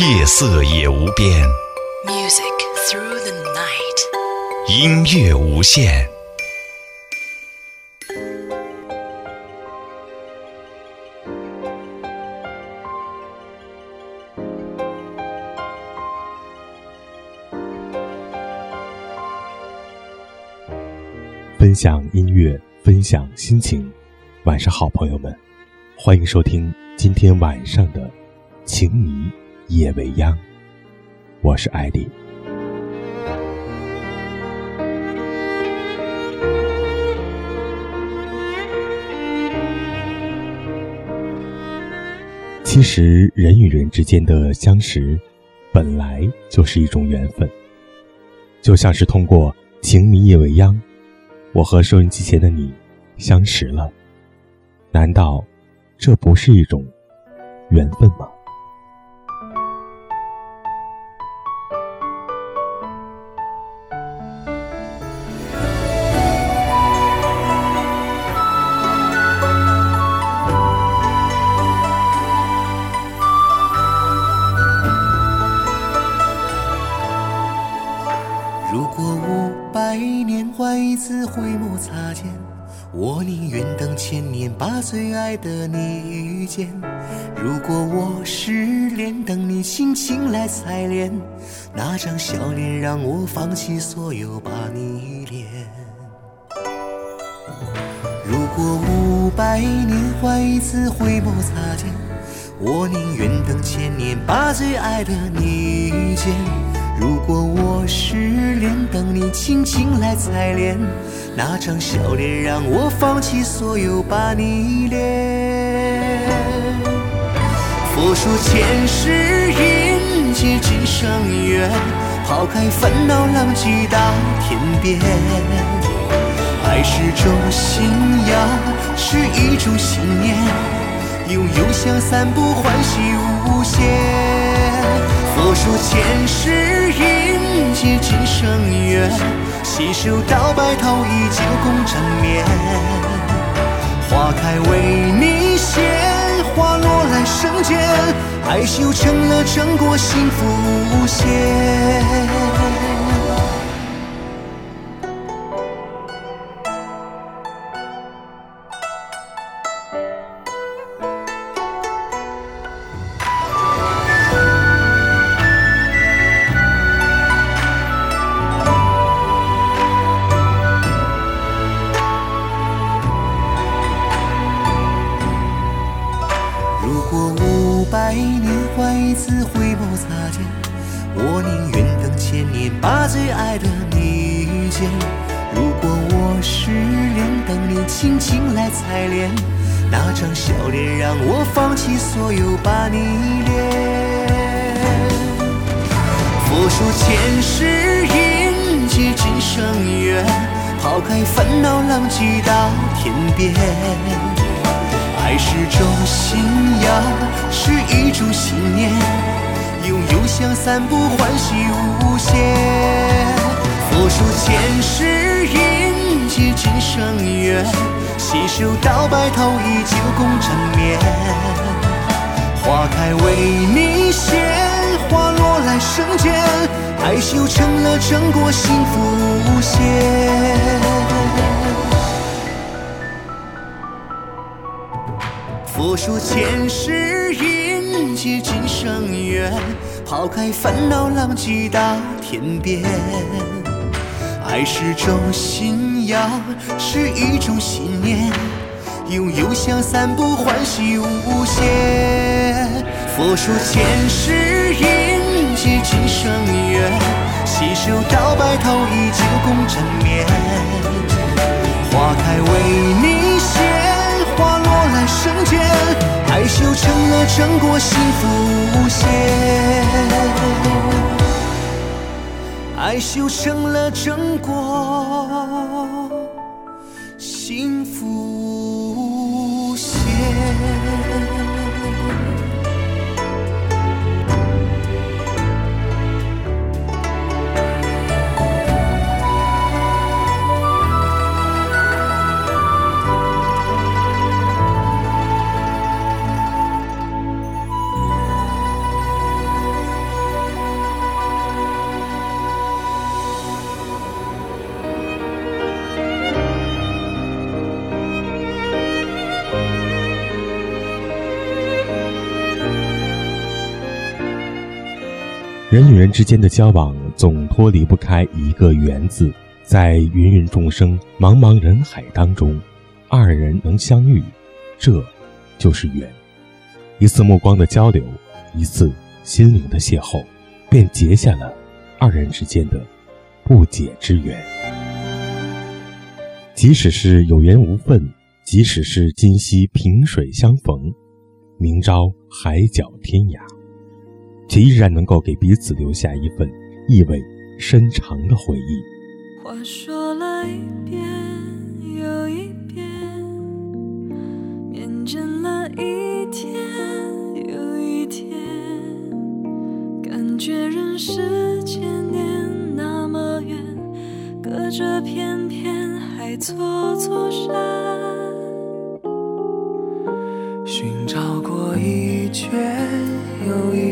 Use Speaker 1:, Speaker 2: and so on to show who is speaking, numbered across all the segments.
Speaker 1: 夜色也无边
Speaker 2: ，Music through the night。
Speaker 1: 音乐无限。
Speaker 3: 分享音乐，分享心情。晚上好，朋友们，欢迎收听今天晚上的《情迷夜未央》，我是艾迪。其实，人与人之间的相识，本来就是一种缘分，就像是通过《情迷夜未央》。我和收音机前的你相识了，难道这不是一种缘分吗？
Speaker 4: 百年换一次回眸擦肩，我宁愿等千年把最爱的你遇见。如果我失恋，等你轻轻来采莲，那张笑脸让我放弃所有把你依恋。如果五百年换一次回眸擦肩，我宁愿等千年把最爱的你遇见。如果我失恋，等你轻轻来采莲，那张笑脸让我放弃所有把你恋。佛说前世因，结今生缘，抛开烦恼浪迹到天边。爱是种信仰，是一种信念，拥有香散步欢喜无限。佛说前世因，结今生缘，携手到白头依旧共枕眠。花开为你谢，花落来生间，爱修成了正果，幸福无限。所有把你恋。佛说前世因，结今生缘，抛开烦恼浪迹到天边。爱是种信仰，是一种信念，拥有想散步欢喜无限。佛说前世因结今生缘，携手到白头依旧共枕眠。花开为你献，花落来生间，爱修成了正果，幸福无限。佛说前世因结今生缘，抛开烦恼浪迹到天边。爱是种信仰，是一种信念，拥有想散步欢喜无限。佛说前世因结今生缘，携手到白头依旧共枕眠。花开为你献。花落来生间，爱修成了正果，幸福无限。爱修成了正果，幸福
Speaker 3: 人与人之间的交往总脱离不开一个“缘”字，在芸芸众生、茫茫人海当中，二人能相遇，这就是缘。一次目光的交流，一次心灵的邂逅，便结下了二人之间的不解之缘。即使是有缘无分，即使是今夕萍水相逢，明朝海角天涯。却依然能够给彼此留下一份意味深长的回忆。
Speaker 5: 话说了一遍又一遍，面见了一天又一天，感觉人世间年那么远，隔着片片海错错山，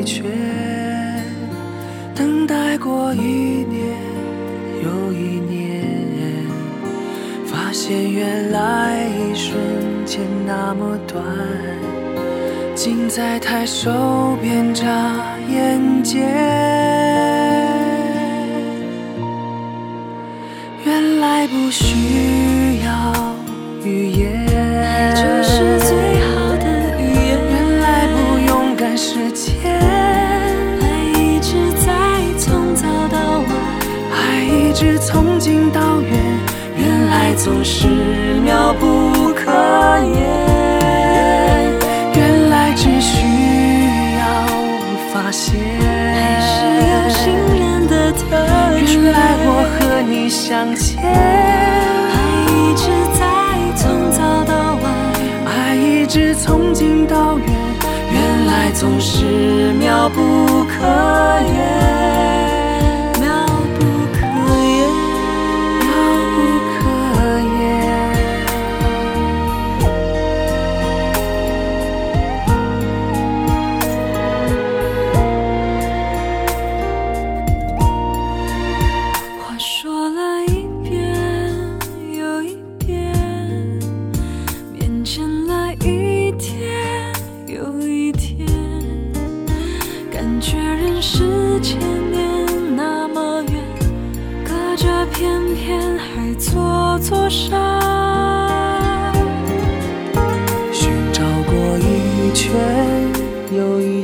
Speaker 6: 却，等待过一年又一年，发现原来一瞬间那么短，近在抬手边眨眼间。总是妙不可言。原来只需要发现，爱是有心
Speaker 5: 人的特权。原来我
Speaker 6: 和你相见，爱
Speaker 5: 一直在从早到晚，
Speaker 6: 爱一直从近到远，原来总是妙不可言。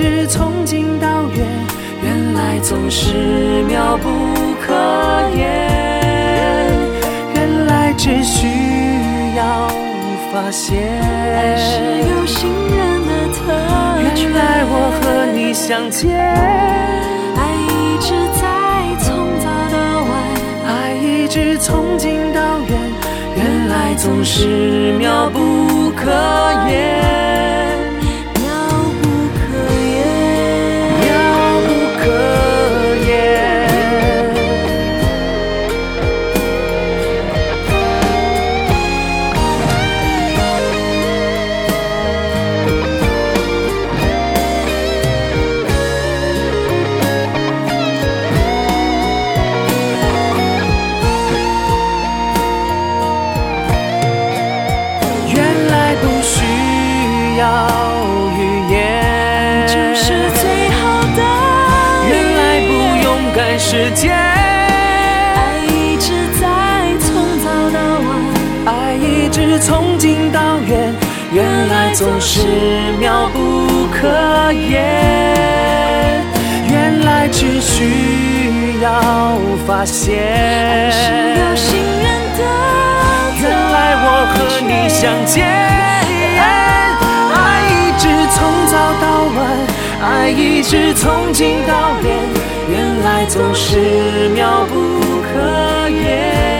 Speaker 6: 爱一直在从近到远，原来总是妙不可言。原来只需要发现，爱是有
Speaker 5: 心人的特权。原来我
Speaker 6: 和你相见，
Speaker 5: 爱一直在从早到晚，
Speaker 6: 爱一直从近到远，原来总是妙不可言。总是妙不可言。原来只需要发现，是有心
Speaker 5: 人的。原来我和你相
Speaker 6: 见，爱一直从早到晚，爱一直从近到远，原来总是妙不可言，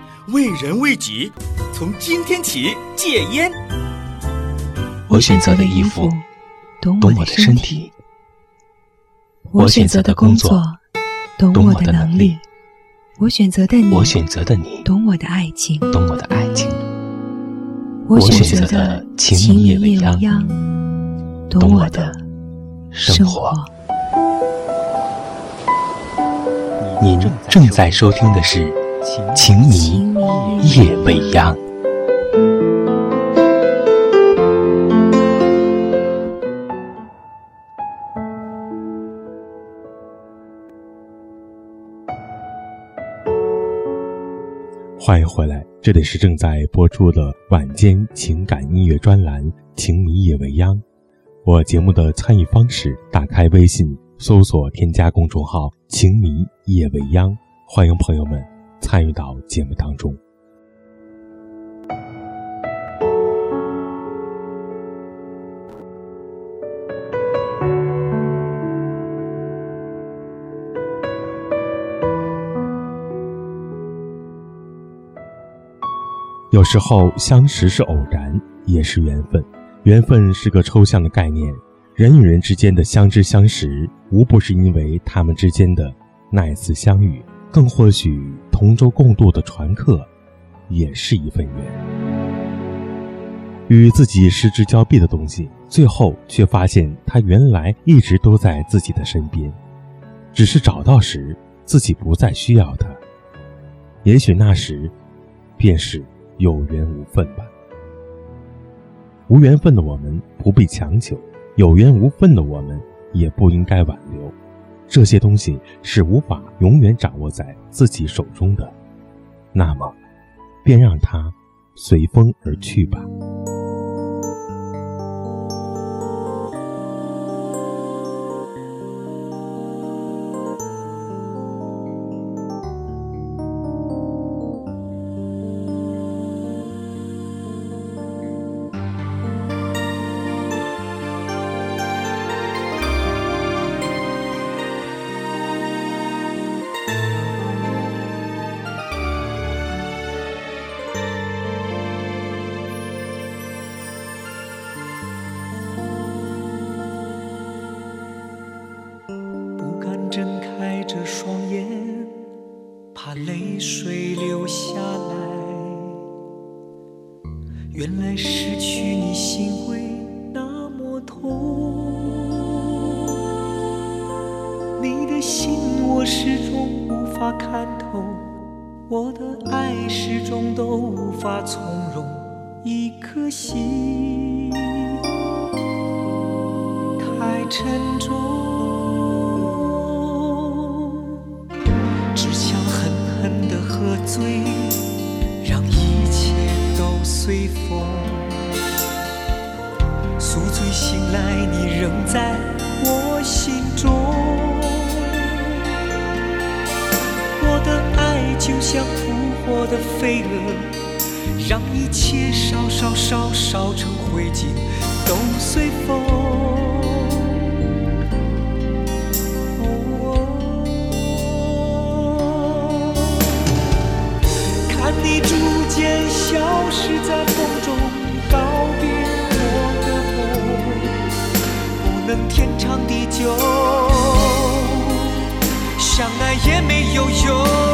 Speaker 7: 为人为己，从今天起戒烟。
Speaker 8: 我选择的衣服懂我的身体，我选择的工作懂我的能力，我选择的你，我选
Speaker 9: 择的你
Speaker 8: 懂我的爱情，
Speaker 9: 懂我的爱情，
Speaker 8: 我选择的情迷夜未央懂我的
Speaker 9: 生活。
Speaker 10: 您正在收
Speaker 9: 听的是《
Speaker 10: 情
Speaker 9: 迷
Speaker 8: 夜未
Speaker 9: 央》。
Speaker 3: 欢迎回来，这里是正在播出的晚间情感音乐专栏《情迷夜未央》。我节目的参与方式：打开微信，搜索添加公众号“情迷夜未央”，欢迎朋友们参与到节目当中。有时候相识是偶然，也是缘分。缘分是个抽象的概念，人与人之间的相知相识，无不是因为他们之间的那一次相遇，更或许同舟共渡的船客，也是一份缘。与自己失之交臂的东西，最后却发现它原来一直都在自己的身边，只是找到时，自己不再需要它。也许那时，便是。有缘无分吧。无缘分的我们不必强求，有缘无分的我们也不应该挽留。这些东西是无法永远掌握在自己手中的，那么，便让它随风而去吧。
Speaker 11: 从容。一颗心太沉重，只想狠狠地喝醉，让一切都随风。宿醉醒来，你仍在我心中。我的爱就像扑火的飞蛾。让一切烧烧烧烧成灰烬，都随风。看你逐渐消失在风中，告别我的梦，不能天长地久，相爱也没有用。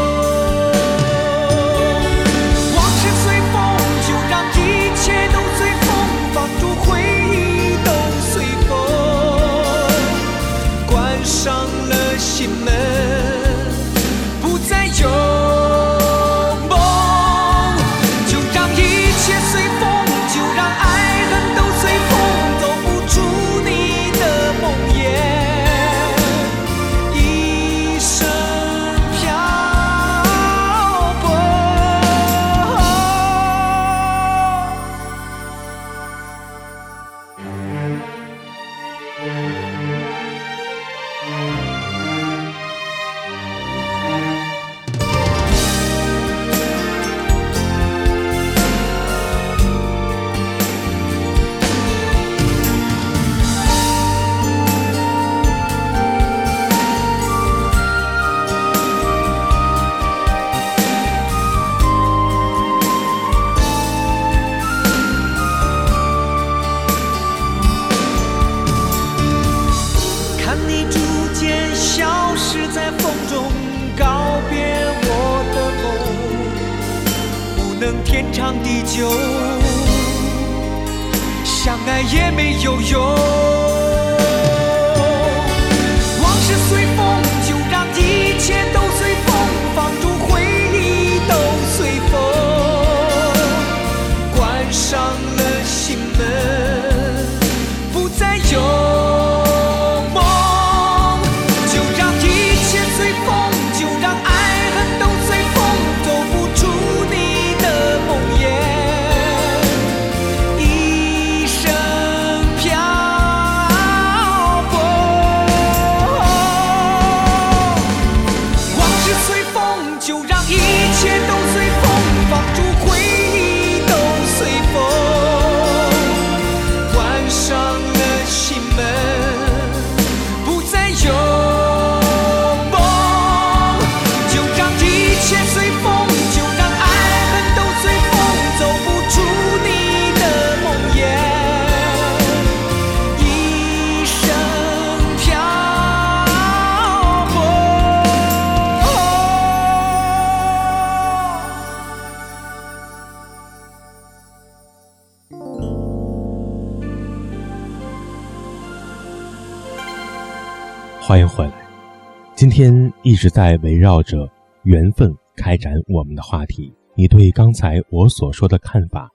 Speaker 3: 天一直在围绕着缘分开展我们的话题。你对刚才我所说的看法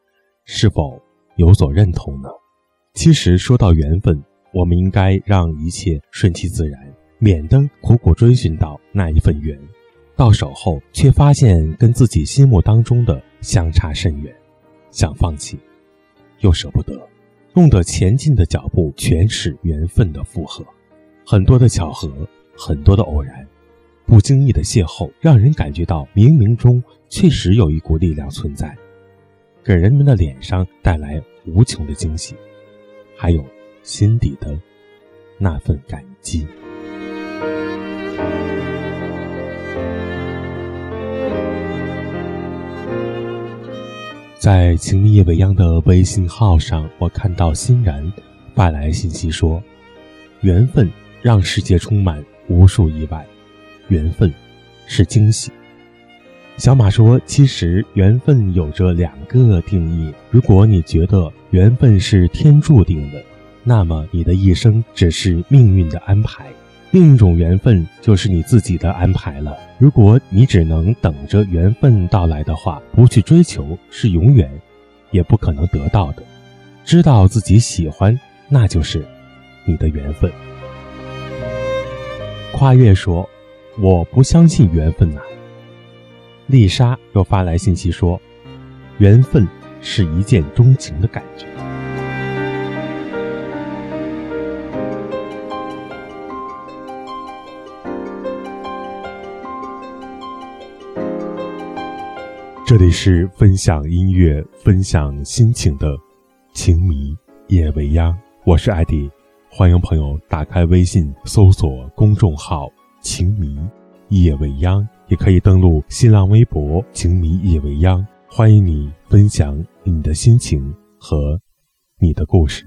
Speaker 3: 是否有所认同呢？其实说到缘分，我们应该让一切顺其自然，免得苦苦追寻到那一份缘，到手后却发现跟自己心目当中的相差甚远，想放弃，又舍不得，弄得前进的脚步全是缘分的负荷。很多的巧合，很多的偶然，不经意的邂逅，让人感觉到冥冥中确实有一股力量存在，给人们的脸上带来无穷的惊喜，还有心底的那份感激。在“情迷夜未央”的微信号上，我看到欣然发来信息说：“缘分。”让世界充满无数意外，缘分是惊喜。小马说：“其实缘分有着两个定义。如果你觉得缘分是天注定的，那么你的一生只是命运的安排；另一种缘分就是你自己的安排了。如果你只能等着缘分到来的话，不去追求，是永远也不可能得到的。知道自己喜欢，那就是你的缘分。”跨越说：“我不相信缘分呐。”丽莎又发来信息说：“缘分是一见钟情的感觉。”这里是分享音乐、分享心情的“情迷夜未央”，我是艾迪，欢迎朋友打开微信搜索公众号“情迷夜未央”。也可以登录新浪微博“情迷夜未央”，欢迎你分享你的心情和你的故事。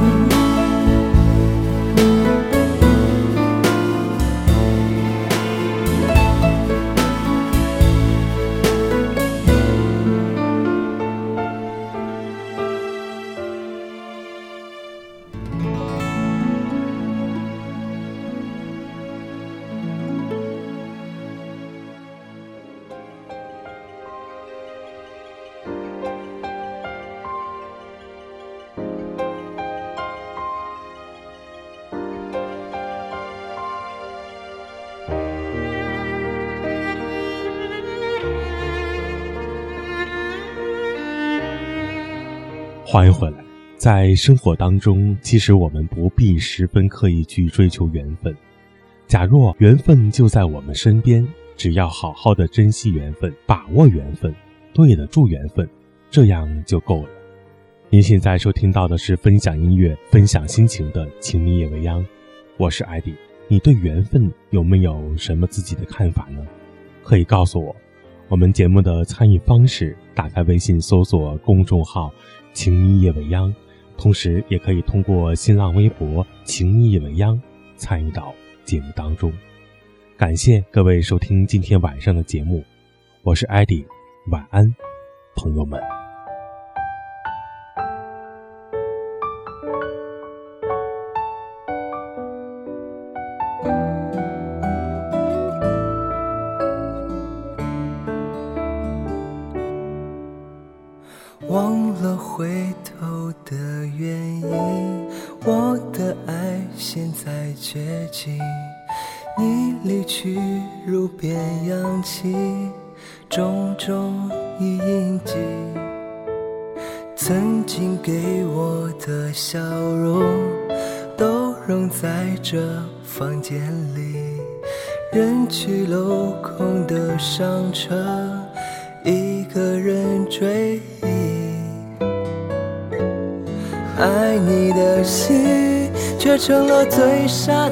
Speaker 3: 欢迎回来。在生活当中，其实我们不必十分刻意去追求缘分。假若缘分就在我们身边，只要好好的珍惜缘分，把握缘分，对得住缘分，这样就够了。您现在收听到的是分享音乐、分享心情的《情迷夜未央》，我是艾迪。你对缘分有没有什么自己的看法呢？可以告诉我。我们节目的参与方式：打开微信搜索公众号“情迷夜未央”，同时也可以通过新浪微博“情迷夜未央”参与到节目当中。感谢各位收听今天晚上的节目，我是艾迪，晚安，朋友们。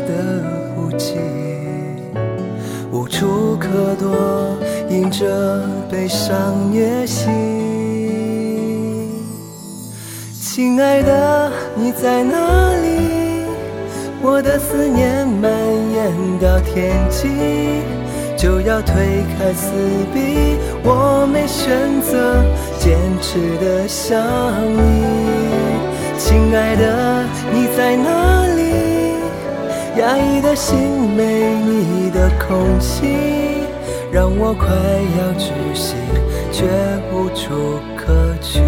Speaker 2: 的武器，无处可躲，迎着悲伤虐心。亲爱的，你在哪里？我的思念蔓延到天际，就要推开死壁，我没选择，坚持的想你。亲爱的，你在哪里？压抑的心，没你的空气，让我快要窒息，却无处可去。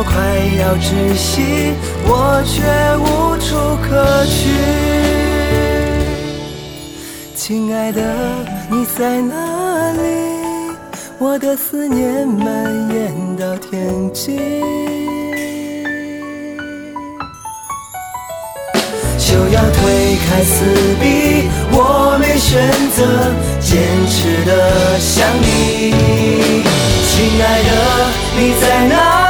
Speaker 2: 我快要窒息，我却无处可去。亲爱的，你在哪里？我的思念蔓延到天际，就要推开死壁，我没选择。坚持的想你，亲爱的，你在哪